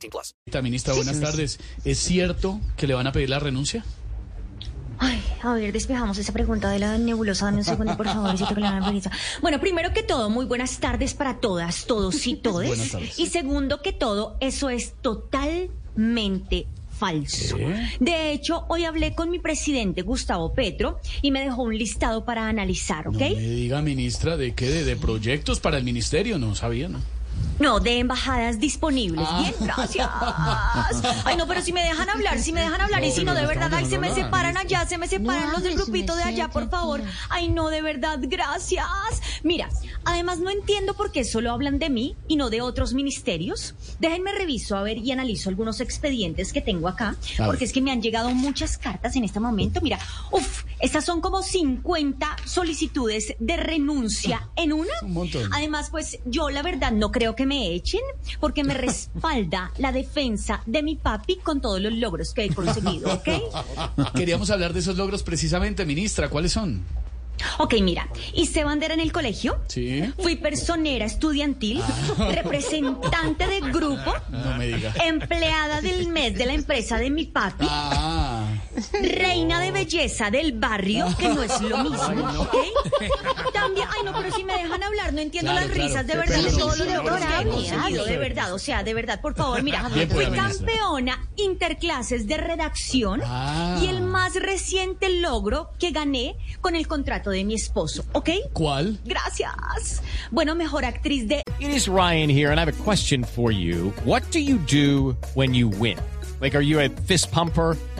18 plus. Ministra, buenas tardes. ¿Es cierto que le van a pedir la renuncia? Ay, a ver, despejamos esa pregunta de la nebulosa. Dame un segundo, por favor, necesito que la. Bueno, primero que todo, muy buenas tardes para todas, todos y todes. Buenas tardes. Y segundo que todo, eso es totalmente falso. ¿Qué? De hecho, hoy hablé con mi presidente, Gustavo Petro, y me dejó un listado para analizar, ¿ok? No me diga, ministra, ¿de qué? ¿De, de proyectos para el ministerio? No sabía, ¿no? No, de embajadas disponibles. Ah. Bien, gracias. Ay, no, pero si me dejan hablar, si me dejan hablar, y si no, de verdad, ay, se me separan allá, se me separan los del grupito de allá, por favor. Ay, no, de verdad, gracias. Mira, además no entiendo por qué solo hablan de mí y no de otros ministerios. Déjenme reviso, a ver, y analizo algunos expedientes que tengo acá, porque es que me han llegado muchas cartas en este momento. Mira, uff, estas son como 50 solicitudes de renuncia en una. Un montón. Además, pues yo la verdad no creo que me echen porque me respalda la defensa de mi papi con todos los logros que he conseguido, ¿ok? Queríamos hablar de esos logros precisamente, ministra. ¿Cuáles son? Ok, mira, hice bandera en el colegio, Sí. fui personera estudiantil, representante de grupo, No me diga. empleada del mes de la empresa de mi papi, Ah, reina de belleza del barrio, que no es lo mismo, ¿ok? También, ay no, pero si me dejan hablar, no entiendo Claro, las claro, risas, de verdad, de todos los logros que he conseguido, de verdad, o sea, de verdad, por favor, mira, Bien, fui campeona interclases de redacción Ah. y el más reciente logro que gané con el contrato de mi esposo, ¿ok? ¿cuál? Gracias. Bueno, mejor actriz de It is Ryan here, and I have a question for you. What do you do when you win? Like, are you a fist pumper?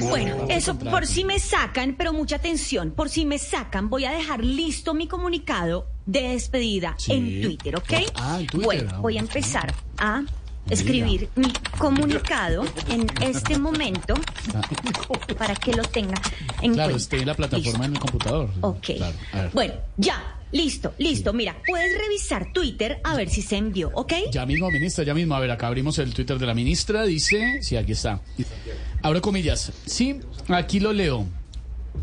Bueno, eso por si me sacan, pero mucha atención, por si me sacan, voy a dejar listo mi comunicado de despedida Sí. en Twitter, ¿ok? Ah, en Twitter, Bueno, ah, voy a empezar a escribir mi comunicado en este momento para que lo tenga en Claro, cuenta. esté en la plataforma en el computador. Ok. Claro. Bueno, ya, listo, listo. Mira, puedes revisar Twitter a ver si se envió, ¿ok? Ya mismo, ministra, ya mismo. A ver, acá abrimos el Twitter de la ministra. Dice, sí, aquí está. Abro comillas. Sí, aquí lo leo.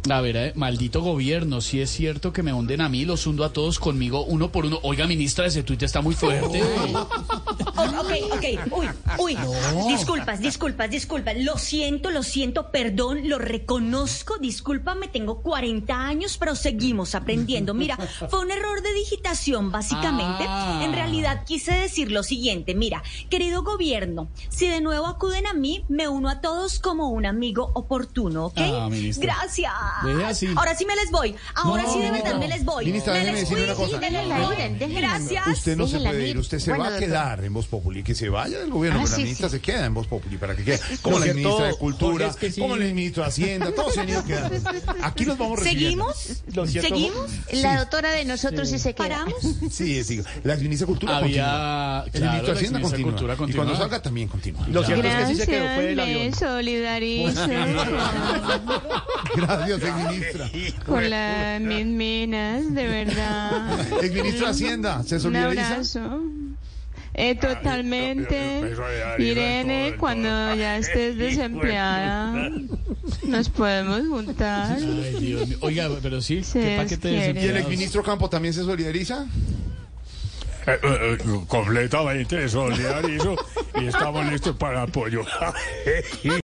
A ver, eh, maldito gobierno, si es cierto que me hunden a mí, los hundo a todos conmigo uno por uno. Oiga, ministra, ese tuit está muy fuerte. Oh, ok, ok. Uy, uy. Disculpas, disculpas, disculpas. Lo siento, lo siento, perdón, lo reconozco. Discúlpame, tengo 40 años, pero seguimos aprendiendo. Mira, fue un error de digitación, básicamente. Ah. En realidad quise decir lo siguiente. Mira, querido gobierno, si de nuevo acuden a mí, me uno a todos como un amigo oportuno, ¿ok? Ah. Gracias. Deje así. Ahora sí me les voy. Ahora No, sí de verdad no. me les voy. Ministra, me déjeme les fui, una cosa. me les Déjenla voy. Gracias. Usted no se puede ir, usted se Bueno, va a doctor. quedar en Voz Populi, que se vaya del gobierno, Ah, pero la ministra sí. se queda en Voz Populi para que quede. Como la ministra de Cultura, Jorge, es que sí. como el ministro de Hacienda, todos se han ido quedando. Aquí los vamos recibiendo. ¿Seguimos? ¿Seguimos? La doctora de nosotros sí, se queda. ¿Paramos? Sí, sí. La ministra de Cultura Había- continúa. El claro, ministro de Hacienda continúa. Y cuando salga también continúa. Lo cierto es que sí se quedó, fue el avión. Gracias, exministra. con las mis minas, de verdad. Exministro de Hacienda, ¿se Un solidariza? abrazo. Eh, totalmente. Irene, cuando ya estés desempleada, nos podemos juntar. Ay, Dios mío. Oiga, pero sí, ¿qué paquete de quiere. ¿Y el desempleados? exministro Campo también se solidariza? Eh, eh, eh, completamente solidarizo y estamos listos para apoyo.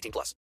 18 plus.